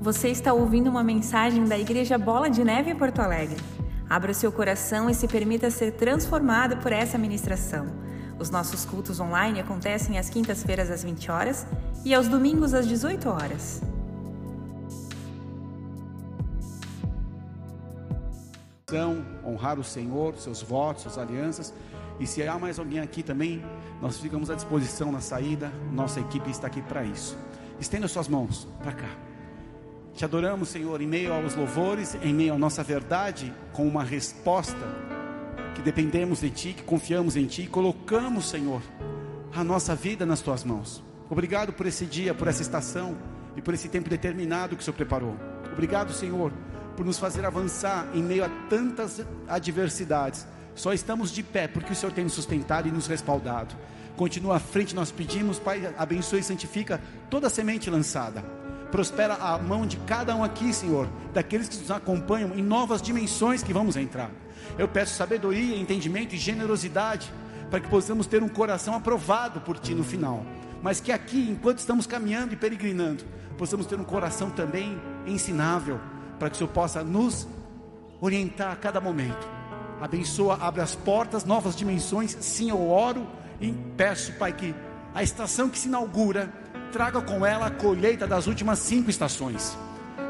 Você está ouvindo uma mensagem da Igreja Bola de Neve em Porto Alegre. Abra o seu coração e se permita ser transformado por essa ministração. Os nossos cultos online acontecem às quintas-feiras às 20 horas e aos domingos às 18 horas. Honrar o Senhor, seus votos, suas alianças. E se há mais alguém aqui também, nós ficamos à disposição na saída. Nossa equipe está aqui para isso. Estenda suas mãos para cá. Te adoramos, Senhor, em meio aos louvores, em meio à nossa verdade, com uma resposta que dependemos de Ti, que confiamos em Ti, e colocamos, Senhor, a nossa vida nas Tuas mãos. Obrigado por esse dia, por essa estação e por esse tempo determinado que o Senhor preparou. Obrigado, Senhor, por nos fazer avançar em meio a tantas adversidades. Só estamos de pé porque o Senhor tem nos sustentado e nos respaldado. Continua à frente, nós pedimos, Pai, abençoe e santifica toda a semente lançada prospera a mão de cada um aqui, Senhor, daqueles que nos acompanham em novas dimensões que vamos entrar. Eu peço sabedoria, entendimento e generosidade para que possamos ter um coração aprovado por Ti no final. Mas que aqui, enquanto estamos caminhando e peregrinando, possamos ter um coração também ensinável, para que o Senhor possa nos orientar a cada momento. Abençoa, abre as portas, novas dimensões. Sim, eu oro e peço, Pai, que a estação que se inaugura traga com ela a colheita das últimas cinco estações.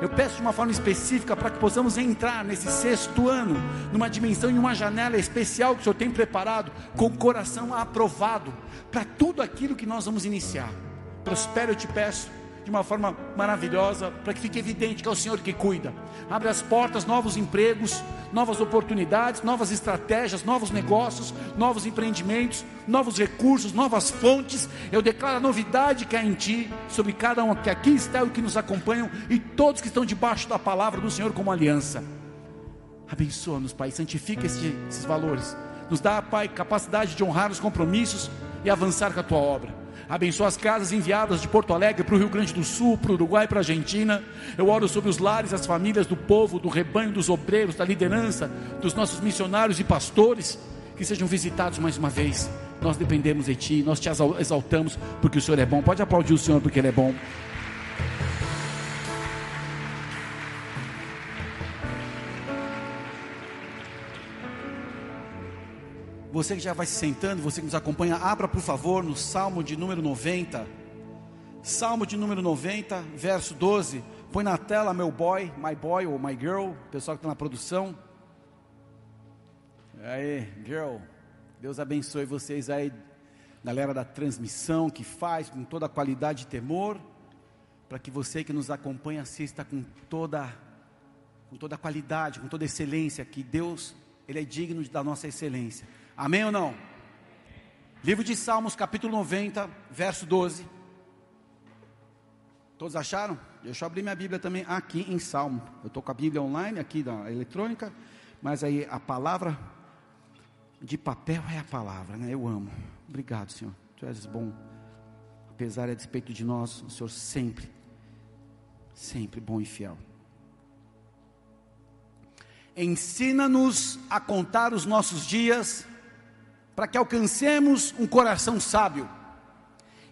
Eu peço de uma forma específica para que possamos entrar nesse sexto ano, numa dimensão e uma janela especial que o Senhor tem preparado, com o coração aprovado, para tudo aquilo que nós vamos iniciar. Prospere, eu te peço, de uma forma maravilhosa, para que fique evidente que é o Senhor que cuida. Abre as portas, novos empregos, novas oportunidades, novas estratégias, novos negócios, novos empreendimentos, novos recursos, novas fontes. Eu declaro a novidade que há em Ti, sobre cada um que aqui está e que nos acompanham, e todos que estão debaixo da palavra do Senhor como aliança. Abençoa-nos, Pai, santifica esses, esses valores. Nos dá, Pai, capacidade de honrar os compromissos e avançar com a Tua obra abençoa as casas enviadas de Porto Alegre para o Rio Grande do Sul, para o Uruguai, para a Argentina. Eu oro sobre os lares, as famílias do povo, do rebanho, dos obreiros, da liderança, dos nossos missionários e pastores, que sejam visitados mais uma vez. Nós dependemos de Ti, nós te exaltamos porque o Senhor é bom. Pode aplaudir o Senhor porque Ele é bom. Você que já vai se sentando, você que nos acompanha, abra por favor no Salmo de número 90. Salmo de número 90, verso 12. Põe na tela meu boy, my boy ou my girl, pessoal que está na produção. Aí, girl. Deus abençoe vocês aí, galera da transmissão que faz com toda a qualidade e temor, para que você que nos acompanha assista com toda com toda a qualidade, com toda a excelência que Deus, ele é digno da nossa excelência. Amém ou não? Livro de Salmos, capítulo 90, verso 12. Todos acharam? Deixa eu abrir minha Bíblia também aqui em Salmo. Eu estou com a Bíblia online aqui da eletrônica, mas aí a palavra de papel é a palavra, né? Eu amo. Obrigado, Senhor. Tu és bom. Apesar e a despeito de nós, o Senhor sempre, sempre bom e fiel. Ensina-nos a contar os nossos dias para que alcancemos um coração sábio.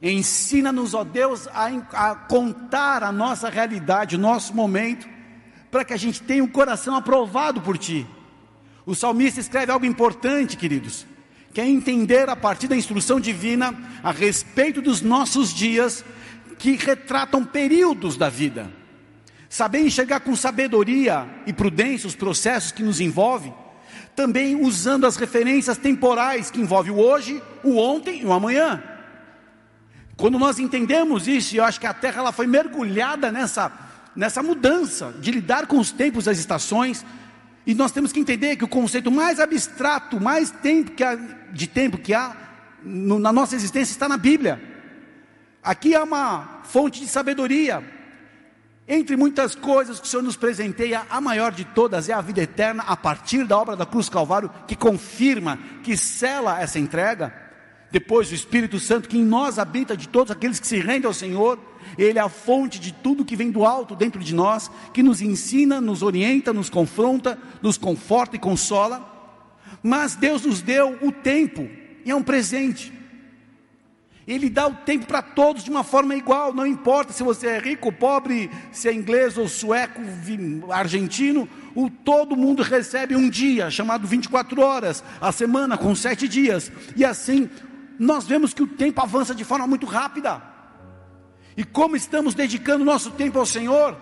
Ensina-nos, ó Deus, a, a, contar a nossa realidade, o nosso momento, para que a gente tenha um coração aprovado por Ti. O salmista escreve algo importante, queridos, que é entender a partir da instrução divina a respeito dos nossos dias, que retratam períodos da vida. Saber enxergar com sabedoria e prudência os processos que nos envolvem também usando as referências temporais que envolvem o hoje, o ontem e o amanhã. Quando nós entendemos isso, eu acho que a Terra ela foi mergulhada nessa, nessa mudança de lidar com os tempos e as estações, e nós temos que entender que o conceito mais abstrato, mais tempo que há, de tempo que há no, na nossa existência está na Bíblia. Aqui há uma fonte de sabedoria, entre muitas coisas que o Senhor nos presenteia, a maior de todas é a vida eterna a partir da obra da cruz Calvário, que confirma, que sela essa entrega. Depois o Espírito Santo que em nós habita de todos aqueles que se rendem ao Senhor, ele é a fonte de tudo que vem do alto dentro de nós, que nos ensina, nos orienta, nos confronta, nos conforta e consola. Mas Deus nos deu o tempo, e é um presente. Ele dá o tempo para todos de uma forma igual, não importa se você é rico, pobre, se é inglês ou sueco, argentino, o, todo mundo recebe um dia, chamado 24 horas, a semana com sete dias, e assim nós vemos que o tempo avança de forma muito rápida. E como estamos dedicando nosso tempo ao Senhor?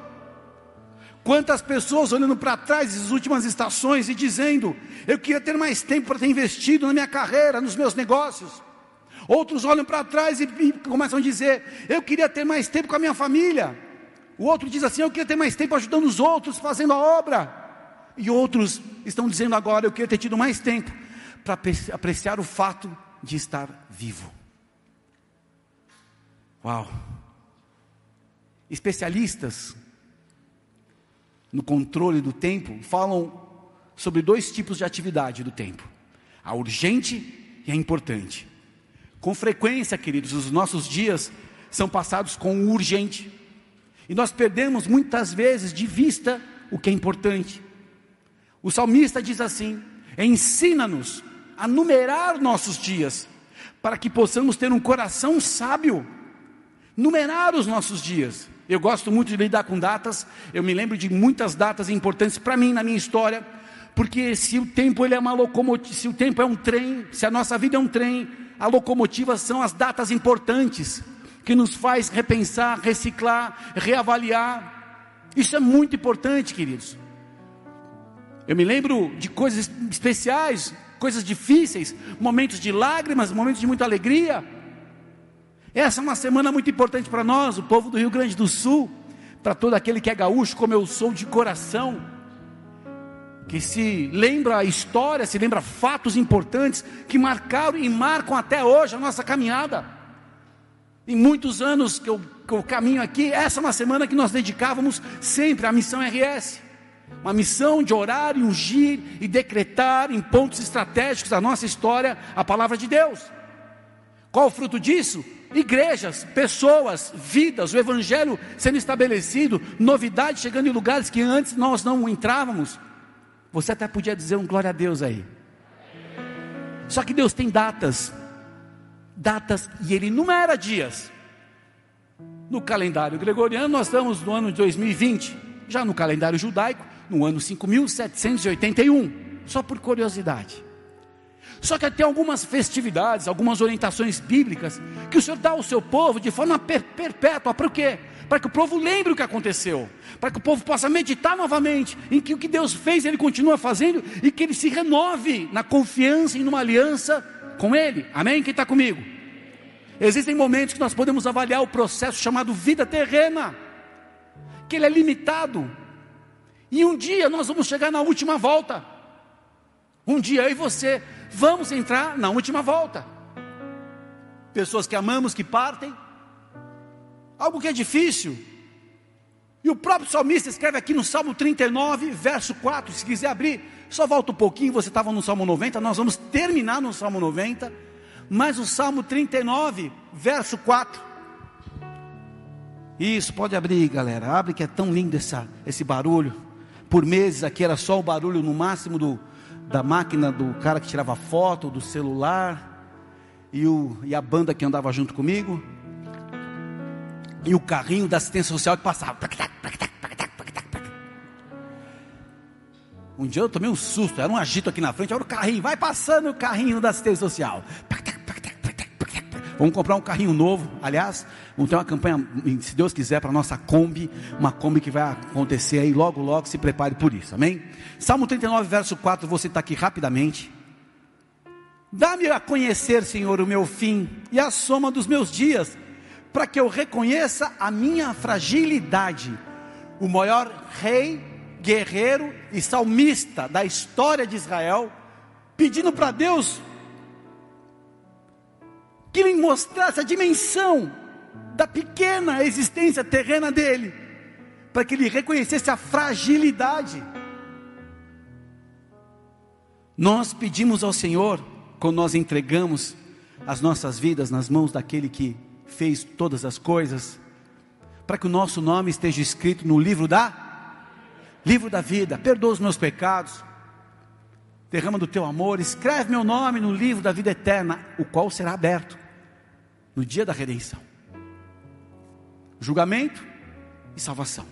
Quantas pessoas olhando para trás das últimas estações e dizendo: Eu queria ter mais tempo para ter investido na minha carreira, nos meus negócios. Outros olham para trás e, e começam a dizer: Eu queria ter mais tempo com a minha família. O outro diz assim: Eu queria ter mais tempo ajudando os outros, fazendo a obra. E outros estão dizendo agora: Eu queria ter tido mais tempo para apreciar o fato de estar vivo. Uau! Especialistas no controle do tempo falam sobre dois tipos de atividade do tempo: a urgente e a importante. Com frequência, queridos, os nossos dias são passados com o urgente. E nós perdemos muitas vezes de vista o que é importante. O salmista diz assim: ensina-nos a numerar nossos dias, para que possamos ter um coração sábio. Numerar os nossos dias. Eu gosto muito de lidar com datas, eu me lembro de muitas datas importantes para mim na minha história, porque se o tempo ele é uma locomotiva, se o tempo é um trem, se a nossa vida é um trem, a locomotiva são as datas importantes que nos faz repensar, reciclar, reavaliar. Isso é muito importante, queridos. Eu me lembro de coisas especiais, coisas difíceis, momentos de lágrimas, momentos de muita alegria. Essa é uma semana muito importante para nós, o povo do Rio Grande do Sul, para todo aquele que é gaúcho, como eu sou de coração que se lembra a história, se lembra fatos importantes que marcaram e marcam até hoje a nossa caminhada. Em muitos anos que eu, que eu caminho aqui, essa é uma semana que nós dedicávamos sempre à missão RS. Uma missão de orar e ungir e decretar em pontos estratégicos da nossa história a palavra de Deus. Qual o fruto disso? Igrejas, pessoas, vidas, o evangelho sendo estabelecido, novidades chegando em lugares que antes nós não entrávamos. Você até podia dizer um glória a Deus aí. Só que Deus tem datas, datas, e Ele numera dias. No calendário gregoriano, nós estamos no ano de 2020, já no calendário judaico, no ano 5781, só por curiosidade. Só que tem algumas festividades, algumas orientações bíblicas, que o Senhor dá ao seu povo de forma perpétua, para o quê? Para que o povo lembre o que aconteceu, para que o povo possa meditar novamente em que o que Deus fez Ele continua fazendo e que Ele se renove na confiança e numa aliança com Ele. Amém? Quem está comigo? Existem momentos que nós podemos avaliar o processo chamado vida terrena, que ele é limitado, e um dia nós vamos chegar na última volta. Um dia eu e você vamos entrar na última volta. Pessoas que amamos que partem, algo que é difícil. E o próprio salmista escreve aqui no Salmo 39, verso 4. Se quiser abrir, só volta um pouquinho. Você estava no Salmo 90, nós vamos terminar no Salmo 90. Mas o Salmo 39, verso 4. Isso, pode abrir, galera. Abre que é tão lindo essa, esse barulho. Por meses aqui era só o barulho no máximo do, da máquina do cara que tirava foto, do celular. E, o, e a banda que andava junto comigo e o carrinho da assistência social que passava. Um dia eu tomei um susto, era um agito aqui na frente, era o carrinho, vai passando o carrinho da assistência social. Vamos comprar um carrinho novo. Aliás, vamos ter uma campanha, se Deus quiser, para a nossa Kombi. Uma Kombi que vai acontecer aí logo, logo. Se prepare por isso, amém? Salmo 39, verso 4, vou citar aqui rapidamente. Dá-me a conhecer, Senhor, o meu fim e a soma dos meus dias para que eu reconheça a minha fragilidade. O maior rei, guerreiro e salmista da história de Israel, pedindo para Deus que lhe mostrasse a dimensão da pequena existência terrena dele, para que ele reconhecesse a fragilidade. Nós pedimos ao Senhor, quando nós entregamos as nossas vidas nas mãos daquele que fez todas as coisas, para que o nosso nome esteja escrito no livro da livro da vida. Perdoa os meus pecados. Derrama do teu amor, escreve meu nome no livro da vida eterna, o qual será aberto. no dia da redenção. Julgamento e salvação.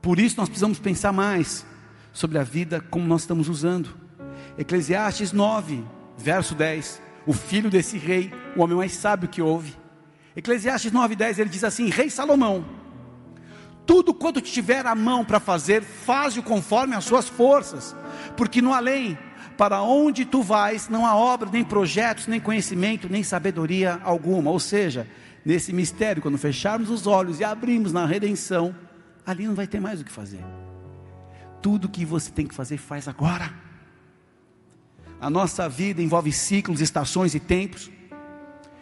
Por isso nós precisamos pensar mais sobre a vida como nós estamos usando. Eclesiastes 9, verso 10. O filho desse rei, o homem mais sábio que houve. Eclesiastes 9, 10, ele diz assim: Rei Salomão, tudo quanto tiver a mão para fazer, faze-o conforme as suas forças, porque no além, para onde tu vais, não há obra, nem projetos, nem conhecimento, nem sabedoria alguma. Ou seja, nesse mistério, quando fecharmos os olhos e abrimos na redenção, ali não vai ter mais o que fazer. Tudo que você tem que fazer, faz agora. A nossa vida envolve ciclos, estações e tempos.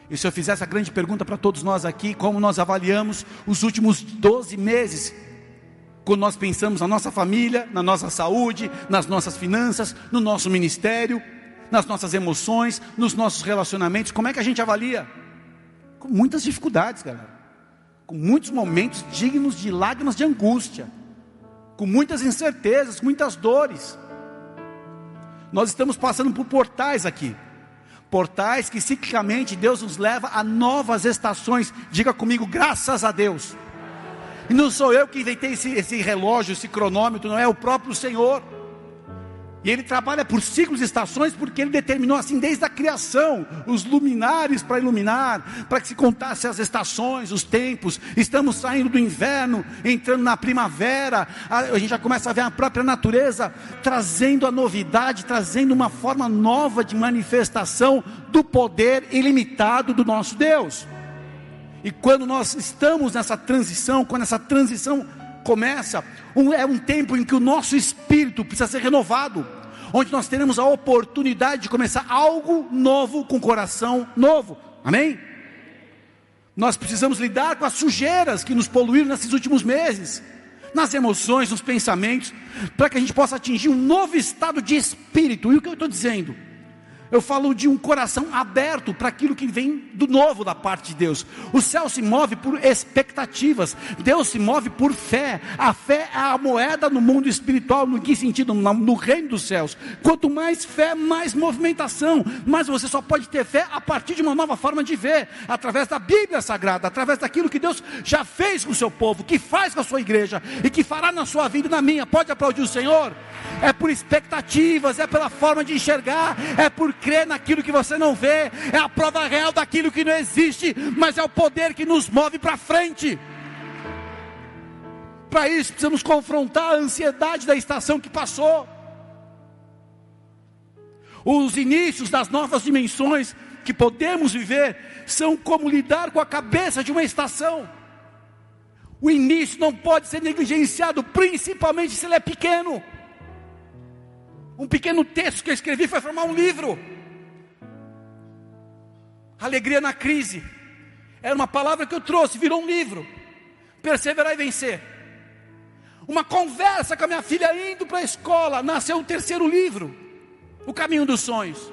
E se eu fizesse a grande pergunta para todos nós aqui, como nós avaliamos os últimos 12 meses, quando nós pensamos na nossa família, na nossa saúde, nas nossas finanças, no nosso ministério, nas nossas emoções, nos nossos relacionamentos, como é que a gente avalia? Com muitas dificuldades, galera. Com muitos momentos dignos de lágrimas de angústia, com muitas incertezas, muitas dores. Nós estamos passando por portais aqui portais que ciclicamente Deus nos leva a novas estações. Diga comigo, graças a Deus. E não sou eu que inventei esse, esse relógio, esse cronômetro, não é o próprio Senhor. E ele trabalha por ciclos e estações porque ele determinou assim desde a criação os luminares para iluminar, para que se contasse as estações, os tempos. Estamos saindo do inverno, entrando na primavera. A, gente já começa a ver a própria natureza trazendo a novidade, trazendo uma forma nova de manifestação do poder ilimitado do nosso Deus. E quando nós estamos nessa transição, quando essa transição começa, um, é um tempo em que o nosso espírito precisa ser renovado, onde nós teremos a oportunidade de começar algo novo com coração novo. Amém? Nós precisamos lidar com as sujeiras que nos poluíram nesses últimos meses, nas emoções, nos pensamentos, para que a gente possa atingir um novo estado de espírito. E o que eu estou dizendo? Eu falo de um coração aberto para aquilo que vem do novo da parte de Deus. O céu se move por expectativas. Deus se move por fé. A fé é a moeda no mundo espiritual. No que sentido? No, no reino dos céus. Quanto mais fé, mais movimentação. Mas você só pode ter fé a partir de uma nova forma de ver, através da Bíblia Sagrada, através daquilo que Deus já fez com o seu povo, que faz com a sua igreja e que fará na sua vida e na minha. Pode aplaudir o Senhor? É por expectativas, é pela forma de enxergar, é por crer naquilo que você não vê, é a prova real daquilo que não existe, mas é o poder que nos move para frente. Para isso, precisamos confrontar a ansiedade da estação que passou. Os inícios das novas dimensões que podemos viver são como lidar com a cabeça de uma estação. O início não pode ser negligenciado, principalmente se ele é pequeno. Um pequeno texto que eu escrevi foi formar um livro. Alegria na crise. Era uma palavra que eu trouxe, virou um livro. Perseverar e vencer. Uma conversa com a minha filha indo para a escola, nasceu o terceiro livro, O Caminho dos Sonhos.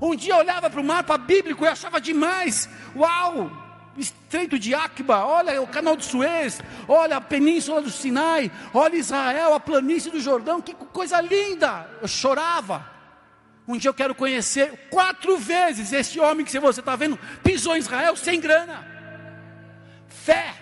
Um dia eu olhava para o mapa bíblico e achava demais. Uau! Estreito de Acba, olha o canal de Suez, olha a península do Sinai, olha Israel, a planície do Jordão, que coisa linda! Eu chorava. Um dia eu quero conhecer quatro vezes esse homem que você está vendo pisou em Israel sem grana. Fé.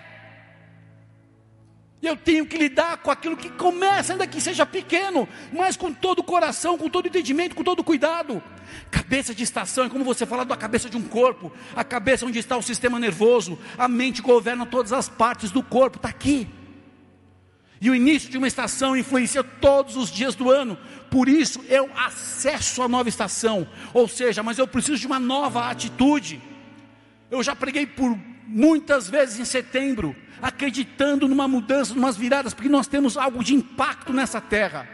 Eu tenho que lidar com aquilo que começa, ainda que seja pequeno, mas com todo o coração, com todo o entendimento, com todo o cuidado. Cabeça de estação é como você falar da cabeça de um corpo, a cabeça onde está o sistema nervoso, a mente governa todas as partes do corpo, está aqui. E o início de uma estação influencia todos os dias do ano. Por isso eu acesso a nova estação. Ou seja, mas eu preciso de uma nova atitude. Eu já preguei por muitas vezes em setembro, acreditando numa mudança, numas viradas, porque nós temos algo de impacto nessa terra.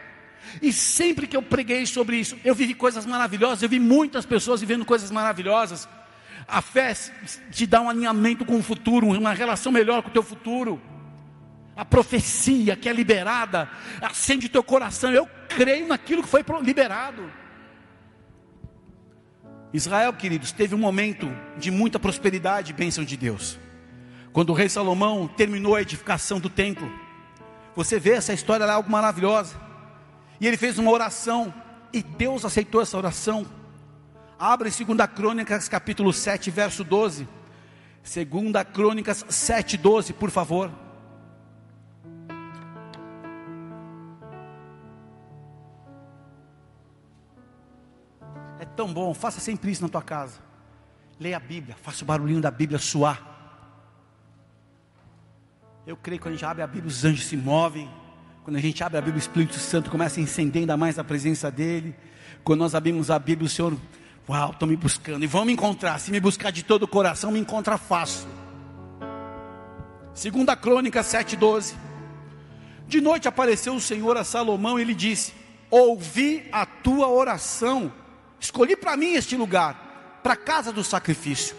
E sempre que eu preguei sobre isso, eu vivi coisas maravilhosas, eu vi muitas pessoas vivendo coisas maravilhosas. A fé te dá um alinhamento com o futuro, uma relação melhor com o teu futuro a profecia que é liberada, acende teu coração. Eu creio naquilo que foi liberado. Israel, queridos, teve um momento de muita prosperidade e bênção de Deus. Quando o rei Salomão terminou a edificação do templo, você vê essa história lá, algo maravilhosa. E ele fez uma oração, e Deus aceitou essa oração. Abra em 2 Crônicas, capítulo 7, verso 12. 2 Crônicas 7, 12, por favor. É tão bom, faça sempre isso na tua casa. Leia a Bíblia, faça o barulhinho da Bíblia suar. Eu creio que quando a gente abre a Bíblia, os anjos se movem. Quando a gente abre a Bíblia, o Espírito Santo começa a incender ainda mais a presença dele. Quando nós abrimos a Bíblia, o Senhor Uau, estão me buscando e vão me encontrar. Se me buscar de todo o coração, me encontra fácil. Segunda Crônica 7:12. De noite apareceu o Senhor a Salomão e lhe disse: Ouvi a tua oração. Escolhi para mim este lugar, para a casa do sacrifício.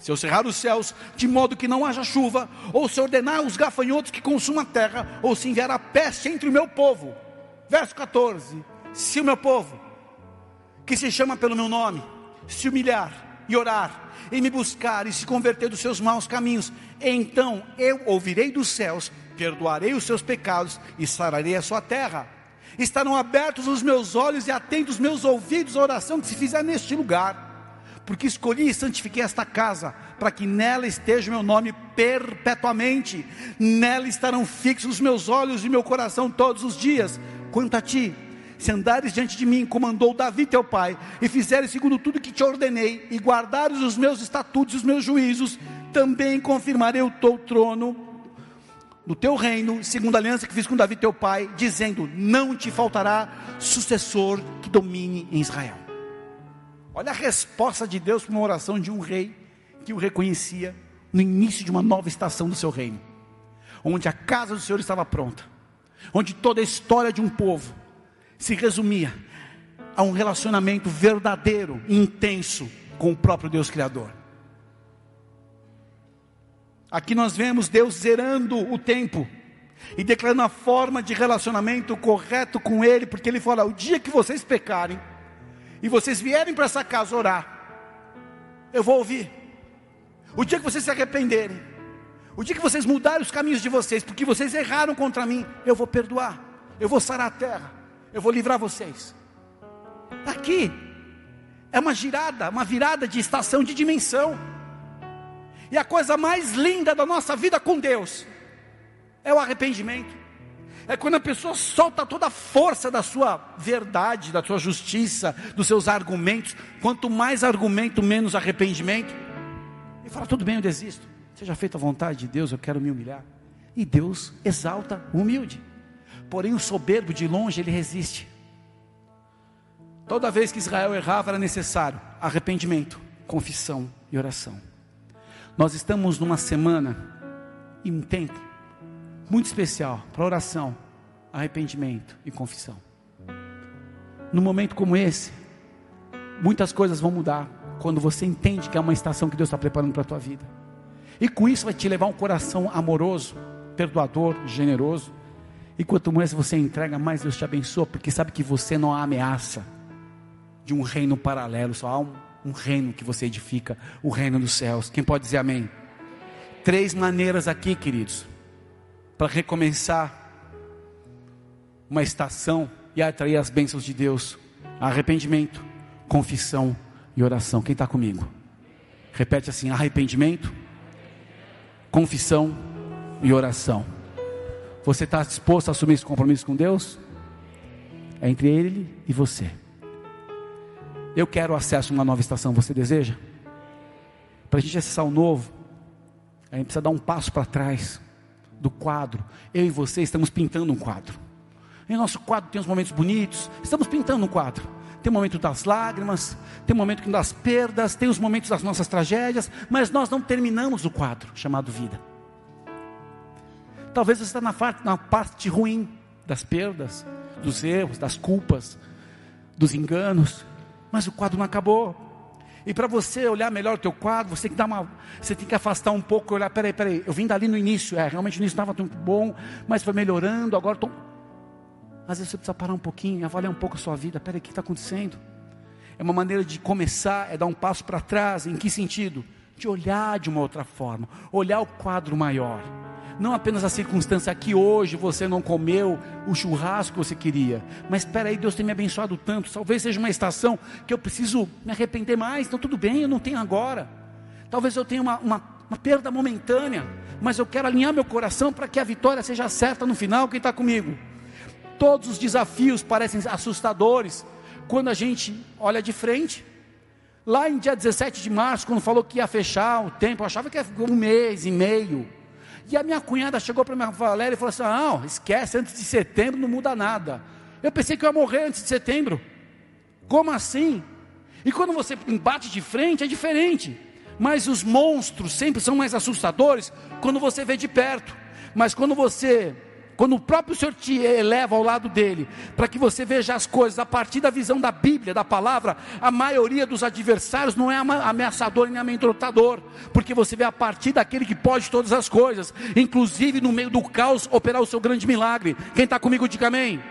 Se eu cerrar os céus, de modo que não haja chuva, ou se ordenar os gafanhotos que consumam a terra, ou se enviar a peste entre o meu povo. Verso 14: Se o meu povo, que se chama pelo meu nome, se humilhar e orar, e me buscar e se converter dos seus maus caminhos, então eu ouvirei dos céus, perdoarei os seus pecados e sararei a sua terra. Estarão abertos os meus olhos e atentos os meus ouvidos à oração que se fizer neste lugar, porque escolhi e santifiquei esta casa, para que nela esteja o meu nome perpetuamente, nela estarão fixos os meus olhos e meu coração todos os dias. Quanto a ti, se andares diante de mim, como andou Davi teu pai, e fizeres segundo tudo que te ordenei, e guardares os meus estatutos e os meus juízos, também confirmarei o teu trono no teu reino, segundo a aliança que fiz com Davi teu pai, dizendo: Não te faltará sucessor que domine em Israel. Olha a resposta de Deus para uma oração de um rei que o reconhecia no início de uma nova estação do seu reino, onde a casa do Senhor estava pronta, onde toda a história de um povo se resumia a um relacionamento verdadeiro, intenso com o próprio Deus Criador. Aqui nós vemos Deus zerando o tempo e declarando a forma de relacionamento correto com Ele, porque Ele fala: o dia que vocês pecarem e vocês vierem para essa casa orar, eu vou ouvir. O dia que vocês se arrependerem, o dia que vocês mudarem os caminhos de vocês, porque vocês erraram contra mim, eu vou perdoar, eu vou sarar a terra. Eu vou livrar vocês. Aqui é uma girada, uma virada de estação de dimensão. E a coisa mais linda da nossa vida com Deus é o arrependimento. É quando a pessoa solta toda a força da sua verdade, da sua justiça, dos seus argumentos. Quanto mais argumento, menos arrependimento. E fala: tudo bem, eu desisto. Seja feita a vontade de Deus, eu quero me humilhar. E Deus exalta o humilde. Porém, o soberbo de longe ele resiste. Toda vez que Israel errava era necessário arrependimento, confissão e oração. Nós estamos numa semana e um tempo muito especial para oração, arrependimento e confissão. Num momento como esse, muitas coisas vão mudar quando você entende que é uma estação que Deus está preparando para a tua vida. E com isso vai te levar um coração amoroso, perdoador, generoso, e quanto mais você entrega, mais Deus te abençoa, porque sabe que você não há ameaça de um reino paralelo, só há um, um reino que você edifica, o reino dos céus. Quem pode dizer amém? Três maneiras aqui, queridos, para recomeçar uma estação e atrair as bênçãos de Deus: arrependimento, confissão e oração. Quem está comigo? Repete assim: arrependimento, confissão e oração. Você está disposto a assumir esse compromisso com Deus? É entre Ele e você. Eu quero acesso a uma nova estação, você deseja? Para a gente acessar o novo, a gente precisa dar um passo para trás do quadro. Eu e você estamos pintando um quadro. Em nosso quadro tem os momentos bonitos, estamos pintando um quadro. Tem o momento das lágrimas, tem o momento das perdas, tem os momentos das nossas tragédias, mas nós não terminamos o quadro chamado vida. Talvez você está na parte, na parte ruim das perdas, dos erros, das culpas, dos enganos, mas o quadro não acabou. E para você olhar melhor o teu quadro, você tem que dar uma, você tem que afastar um pouco olhar, peraí, peraí, eu vim dali no início, é, realmente no início estava tão bom, mas foi melhorando, agora estou. Às vezes você precisa parar um pouquinho, avaliar um pouco a sua vida, peraí, o que está acontecendo? É uma maneira de começar, é dar um passo para trás, em que sentido? De olhar de uma outra forma, olhar o quadro maior Não apenas a circunstância que hoje você não comeu o churrasco que você queria, mas espera aí, Deus tem me abençoado tanto. Talvez seja uma estação que eu preciso me arrepender mais. Então tudo bem, eu não tenho agora. Talvez eu tenha uma, uma, uma perda momentânea, mas eu quero alinhar meu coração para que a vitória seja certa no final. Quem está comigo? Todos os desafios parecem assustadores quando a gente olha de frente. Lá em dia 17 de março, quando falou que ia fechar o tempo, eu achava que ia um mês e meio. E a minha cunhada chegou para minha Valéria e falou assim: Não, esquece, antes de setembro não muda nada. Eu pensei que eu ia morrer antes de setembro. Como assim? E quando você embate de frente, é diferente. Mas os monstros sempre são mais assustadores quando você vê de perto. Mas quando você quando o próprio Senhor te eleva ao lado dele, para que você veja as coisas a partir da visão da Bíblia, da palavra, a maioria dos adversários não é ameaçador nem amedrontador, porque você vê a partir daquele que pode todas as coisas, inclusive no meio do caos, operar o seu grande milagre. Quem está comigo, diga amém.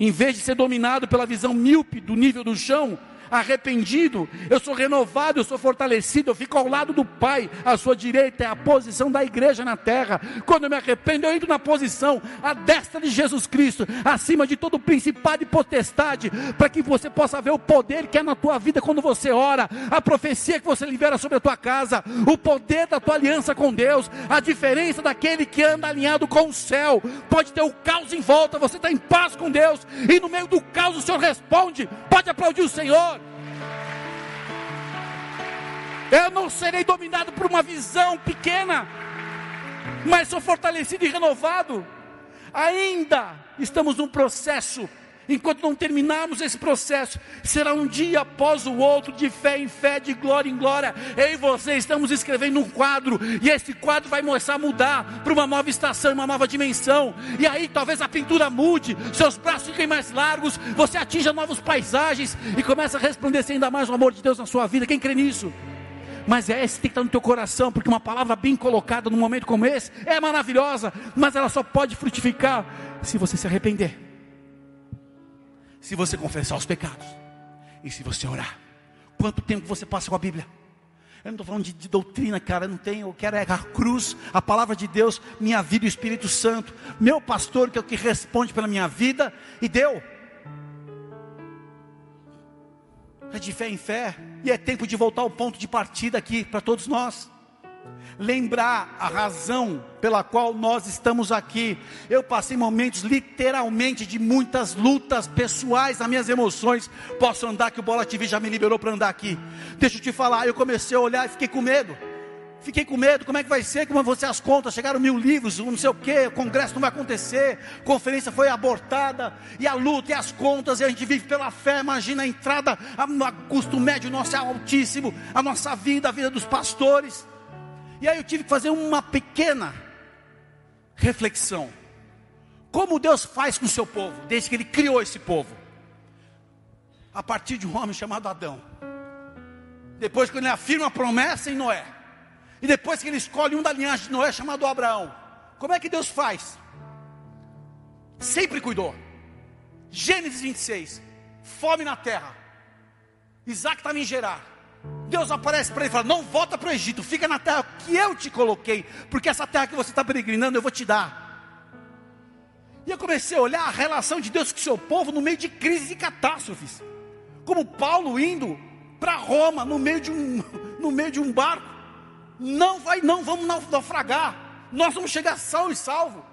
Em vez de ser dominado pela visão míope do nível do chão, arrependido, eu sou renovado, eu sou fortalecido, eu fico ao lado do Pai, à sua direita é a posição da igreja na terra. Quando eu me arrependo, eu entro na posição, à destra de Jesus Cristo, acima de todo principado e potestade, para que você possa ver o poder que é na tua vida quando você ora, a profecia que você libera sobre a tua casa, o poder da tua aliança com Deus, a diferença daquele que anda alinhado com o céu. Pode ter o caos em volta, você está em paz com Deus, e no meio do caos o Senhor responde. Pode aplaudir o Senhor. Eu não serei dominado por uma visão pequena, mas sou fortalecido e renovado. Ainda estamos num processo enquanto não terminarmos esse processo, será um dia após o outro, de fé em fé, de glória em glória. Eu e você estamos escrevendo um quadro, e esse quadro vai começar a mudar para uma nova estação, uma nova dimensão. E aí talvez a pintura mude, seus braços fiquem mais largos, você atinja novas paisagens e começa a resplandecer ainda mais o amor de Deus na sua vida. Quem crê nisso? mas é esse tem que estar no teu coração, porque uma palavra bem colocada num momento como esse é maravilhosa, mas ela só pode frutificar se você se arrepender, se você confessar os pecados e se você orar. Quanto tempo você passa com a Bíblia? Eu não estou falando de, de, doutrina, cara, eu não tenho, eu quero é a cruz, a palavra de Deus, minha vida e o Espírito Santo, meu pastor que é o que responde pela minha vida, e deu. é de fé em fé, e é tempo de voltar ao ponto de partida aqui para todos nós. Lembrar a razão pela qual nós estamos aqui. Eu passei momentos literalmente de muitas lutas pessoais, as minhas emoções. Posso andar que o Bola TV já me liberou para andar aqui. Deixa eu te falar, eu comecei a olhar e fiquei com medo. Fiquei com medo, como é que vai ser? Como vão ser as contas? Chegaram mil livros, não sei o que, o congresso não vai acontecer, conferência foi abortada, e a luta e as contas, e a gente vive pela fé, imagina a entrada, a, a custo médio nosso é altíssimo, a nossa vida, a vida dos pastores. E aí eu tive que fazer uma pequena reflexão. Como Deus faz com o seu povo, desde que Ele criou esse povo? A partir de um homem chamado Adão. Depois que ele afirma a promessa em Noé e depois que ele escolhe um da linhagem de Noé chamado Abraão. Como é que Deus faz? Sempre cuidou. Gênesis 26. Fome na terra. Isaac estava em Gerar. Deus aparece para ele e fala: Não volta para o Egito, fica na terra que eu te coloquei, porque essa terra que você está peregrinando eu vou te dar. E eu comecei a olhar a relação de Deus com o seu povo no meio de crises e catástrofes. Como Paulo indo para Roma no meio de um, no meio de um barco. Não vai, não vamos naufragar. Nós vamos chegar salvo e salvo.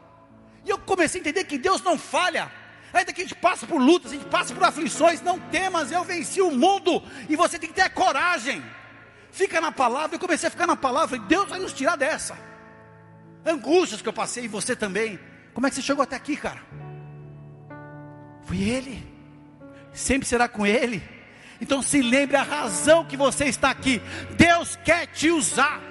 E eu comecei a entender que Deus não falha. Ainda que a gente passe por lutas, a gente passe por aflições, não temas, eu venci o mundo. E você tem que ter coragem. Fica na palavra. Eu comecei a ficar na palavra. E Deus vai nos tirar dessa. Angústias que eu passei, e você também. Como é que você chegou até aqui, cara? Foi Ele. Sempre será com Ele. Então se lembre a razão que você está aqui. Deus quer te usar.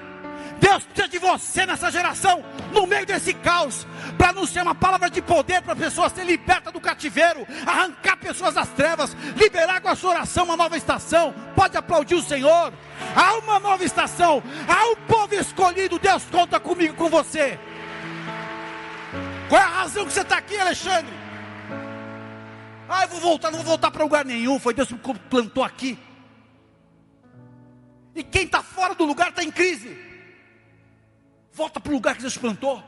Deus precisa de você nessa geração, no meio desse caos, para anunciar uma palavra de poder para a pessoa ser liberta do cativeiro, arrancar pessoas das trevas, liberar com a sua oração uma nova estação. Pode aplaudir o Senhor. Há uma nova estação, há um povo escolhido. Deus conta comigo, com você. Qual é a razão que você está aqui, Alexandre? Ah, eu vou voltar, não vou voltar para lugar nenhum. Foi Deus que me plantou aqui. E quem está fora do lugar está em crise. Volta para o lugar que Deus te plantou.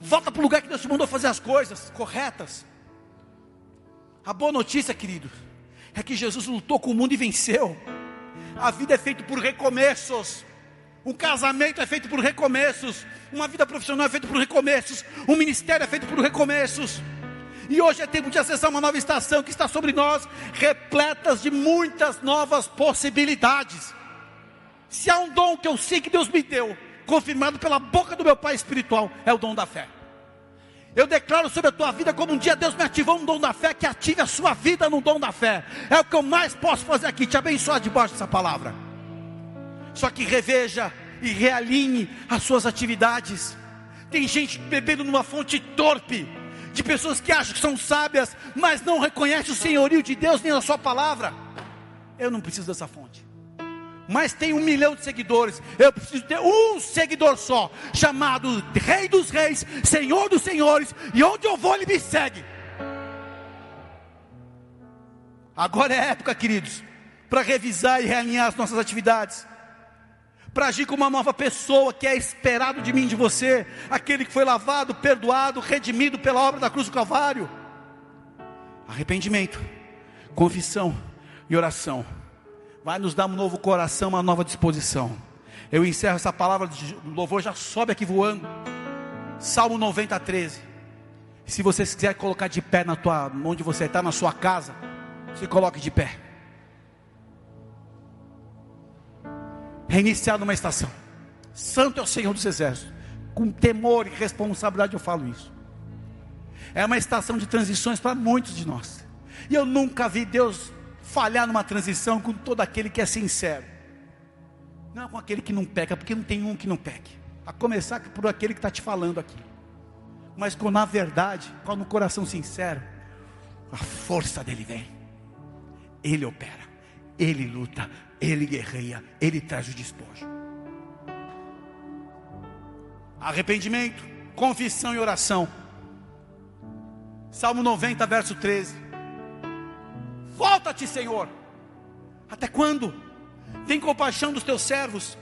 Volta para o lugar que Deus te mandou fazer as coisas corretas. A boa notícia, querido, é que Jesus lutou com o mundo e venceu. A vida é feita por recomeços. Um casamento é feito por recomeços. Uma vida profissional é feita por recomeços. Um ministério é feito por recomeços. E hoje é tempo de acessar uma nova estação que está sobre nós, repletas de muitas novas possibilidades. Se há um dom que eu sei que Deus me deu, confirmado pela boca do meu Pai espiritual, é o dom da fé. Eu declaro sobre a tua vida como um dia Deus me ativou um dom da fé, que ative a sua vida no dom da fé. É o que eu mais posso fazer aqui, te abençoar debaixo dessa palavra. Só que reveja e realinhe as suas atividades. Tem gente bebendo numa fonte torpe, de pessoas que acham que são sábias, mas não reconhecem o senhorio de Deus nem a sua palavra. Eu não preciso dessa fonte. Mas tem um milhão de seguidores. Eu preciso ter um seguidor só, chamado Rei dos Reis, Senhor dos Senhores, e onde eu vou, ele me segue. Agora é época, queridos, para revisar e realinhar as nossas atividades para agir como uma nova pessoa que é esperado de mim, de você, aquele que foi lavado, perdoado, redimido pela obra da cruz do Calvário. Arrependimento, confissão e oração vai nos dar um novo coração, uma nova disposição. Eu encerro essa palavra de louvor, já sobe aqui voando. Salmo 90, 13. Se você quiser colocar de pé na tua, onde você está, na sua casa, se coloque de pé. reiniciar numa estação. Santo é o Senhor dos Exércitos. Com temor e responsabilidade eu falo isso. É uma estação de transições para muitos de nós. E eu nunca vi Deus falhar numa transição com todo aquele que é sincero. Não com aquele que não peca, porque não tem um que não peque. A começar por aquele que está te falando aqui. Mas com na verdade, com o coração sincero, a força dele vem. Ele opera, ele luta, ele guerreia, ele traz o despojo. Arrependimento, confissão e oração. Salmo 90, verso 13. Volta-te, Senhor. Até quando? Tem compaixão dos teus servos.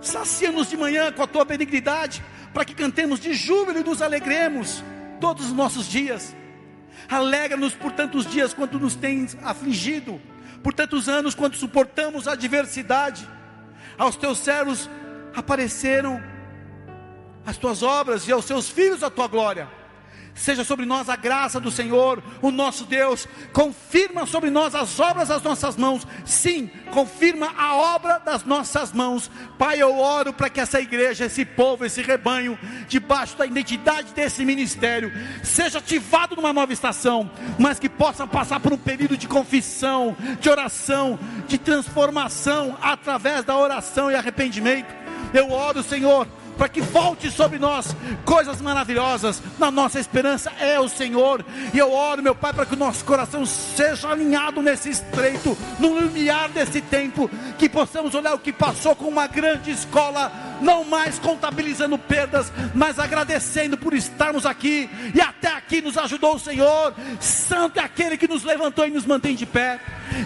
Sacia-nos de manhã com a tua benignidade, para que cantemos de júbilo e nos alegremos todos os nossos dias. Alegra-nos por tantos dias quanto nos tens afligido por tantos anos, quando suportamos a adversidade, aos teus servos apareceram as tuas obras e aos seus filhos a tua glória. Seja sobre nós a graça do Senhor, o nosso Deus. Confirma sobre nós as obras das nossas mãos. Sim, confirma a obra das nossas mãos. Pai, eu oro para que essa igreja, esse povo, esse rebanho, debaixo da identidade desse ministério, seja ativado numa nova estação, mas que possa passar por um período de confissão, de oração, de transformação através da oração e arrependimento. Eu oro, Senhor, para que volte sobre nós coisas maravilhosas. Na nossa esperança é o Senhor. E eu oro, meu Pai, para que o nosso coração seja alinhado nesse estreito, no limiar desse tempo, que possamos olhar o que passou com uma grande escola, não mais contabilizando perdas, mas agradecendo por estarmos aqui e até aqui nos ajudou o Senhor. Santo é aquele que nos levantou e nos mantém de pé.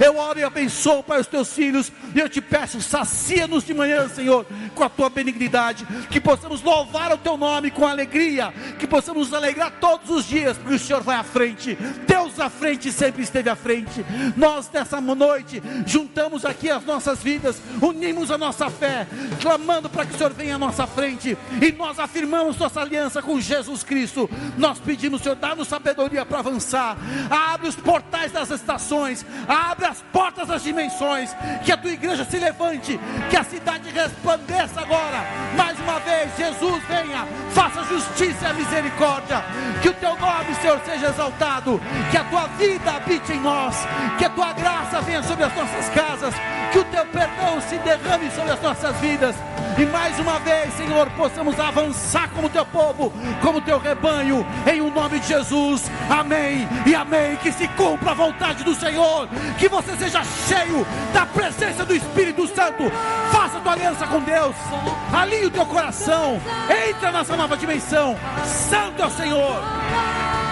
Eu oro e abençoo, Pai, os teus filhos. E eu te peço, sacia-nos de manhã, Senhor, com a tua benignidade. Que possamos louvar o teu nome com alegria. Que possamos nos alegrar todos os dias, porque o Senhor vai à frente. Deus à frente sempre esteve à frente. Nós, nessa noite, juntamos aqui as nossas vidas, unimos a nossa fé, clamando para que o Senhor venha à nossa frente. E nós afirmamos nossa aliança com Jesus Cristo. Nós pedimos, Senhor, dá-nos sabedoria para avançar. Abre os portais das estações. Abre abre as portas das dimensões, que a tua igreja se levante, que a cidade resplandeça agora. Mais uma vez, Jesus venha, faça justiça e misericórdia, que o teu nome, Senhor, seja exaltado, que a tua vida habite em nós, que a tua graça venha sobre as nossas casas, que o teu perdão se derrame sobre as nossas vidas. E mais uma vez, Senhor, possamos avançar como teu povo, como teu rebanho, em o nome de Jesus. Amém e amém. Que se cumpra a vontade do Senhor, que você seja cheio da presença do Espírito Santo. Faça tua aliança com Deus, alinhe o teu coração, entra nessa nova dimensão. Santo é o Senhor.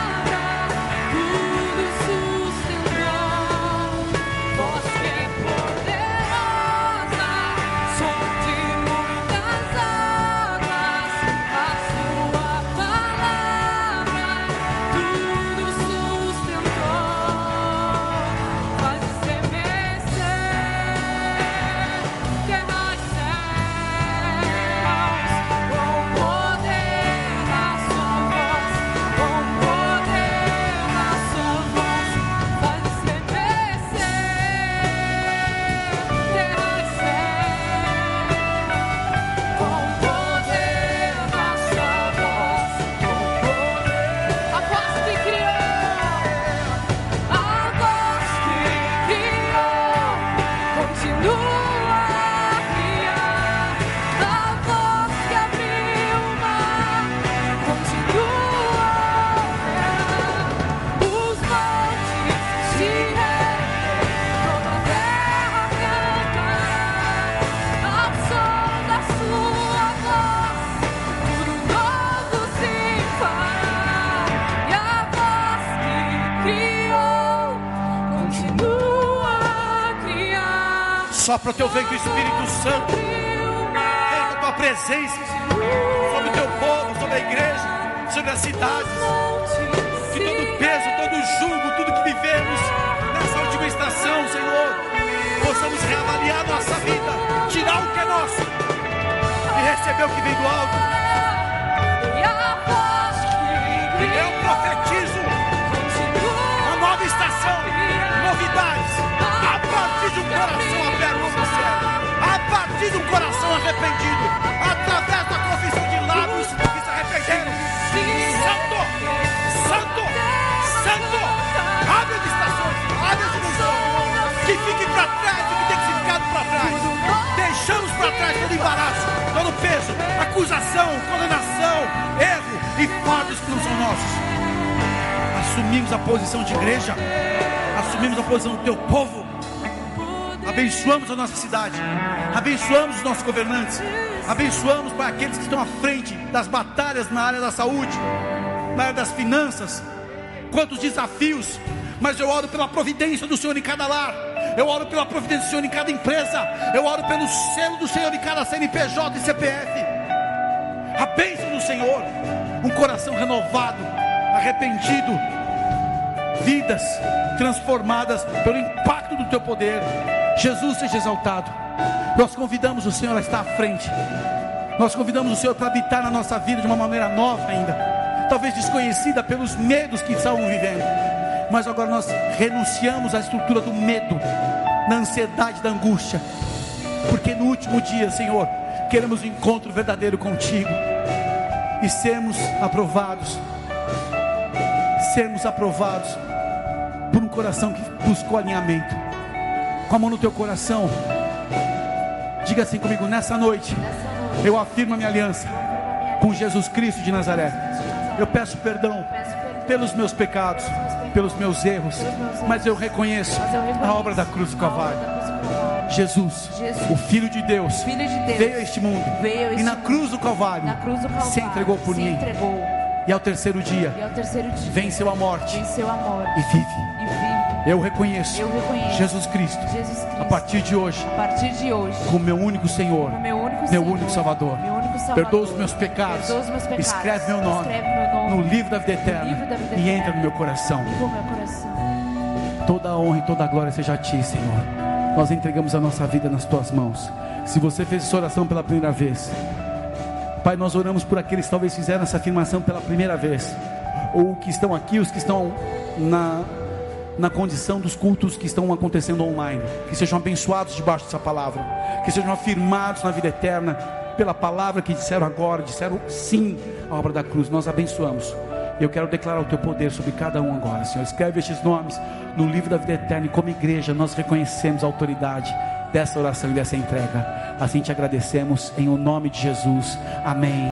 Cidades. Que todo peso, todo jugo, tudo que vivemos nessa última estação, Senhor, possamos reavaliar nossa vida, tirar o que é nosso e receber o que vem do alto. Eu profetizo uma nova estação, novidades, a partir de um coração aberto a partir de um coração arrependido, através da confissão de lábios que se arrependeram. Santo, Santo, Santo, abre as estações, abre as dimensões, que fique para trás o que tem que ser ficado para trás. Deixamos para trás todo embaraço, todo peso, acusação, condenação, erro e fardos que não são nossos. Assumimos a posição de igreja, assumimos a posição do teu povo, abençoamos a nossa cidade, abençoamos os nossos governantes, abençoamos para aqueles que estão à frente das batalhas na área da saúde, na área das finanças. Quantos desafios, mas eu oro pela providência do Senhor em cada lar. Eu oro pela providência do Senhor em cada empresa. Eu oro pelo selo do Senhor em cada CNPJ e CPF. A bênção do Senhor, um coração renovado, arrependido, vidas transformadas pelo impacto do teu poder. Jesus seja exaltado. Nós convidamos o Senhor a estar à frente. Nós convidamos o Senhor para habitar na nossa vida de uma maneira nova ainda, talvez desconhecida pelos medos que estavam vivendo. Mas agora nós renunciamos à estrutura do medo, da ansiedade, da angústia, porque no último dia, Senhor, queremos um encontro verdadeiro contigo e sermos aprovados, sermos aprovados por um coração que buscou alinhamento. Com a mão no teu coração, diga assim comigo: nessa noite, eu afirmo a minha aliança com Jesus Cristo de Nazaré. Eu peço perdão pelos meus pecados, pelos meus erros, mas eu reconheço a obra da cruz do Calvário. Jesus, o Filho de Deus, Filho de Deus, veio a este mundo e na cruz do Calvário, na cruz do Calvário, se entregou por se mim. entregou, E ao terceiro dia, e ao terceiro dia venceu a morte venceu a morte e vive. e vive. Eu reconheço, Eu reconheço Jesus Cristo, Jesus Cristo a partir de hoje, partir de hoje como meu único Senhor, meu único Senhor, único Salvador. meu único Salvador. Perdoa os meus pecados, os meus pecados. escreve meu nome, Escreve meu nome no livro da vida eterna da vida e entra no meu coração. Meu coração. Toda a honra e toda a glória seja a Ti, Senhor. Nós entregamos a nossa vida nas Tuas mãos. Se você fez essa oração pela primeira vez, Pai, nós oramos por aqueles que talvez fizeram essa afirmação pela primeira vez, ou que estão aqui, os que estão na, na condição dos cultos que estão acontecendo online, que sejam abençoados debaixo dessa palavra, que sejam afirmados na vida eterna pela palavra que disseram agora, disseram sim à obra da cruz. Nós abençoamos. Eu quero declarar o teu poder sobre cada um agora, Senhor. Escreve estes nomes no livro da vida eterna e como igreja nós reconhecemos a autoridade dessa oração e dessa entrega. Assim te agradecemos em o nome de Jesus. Amém.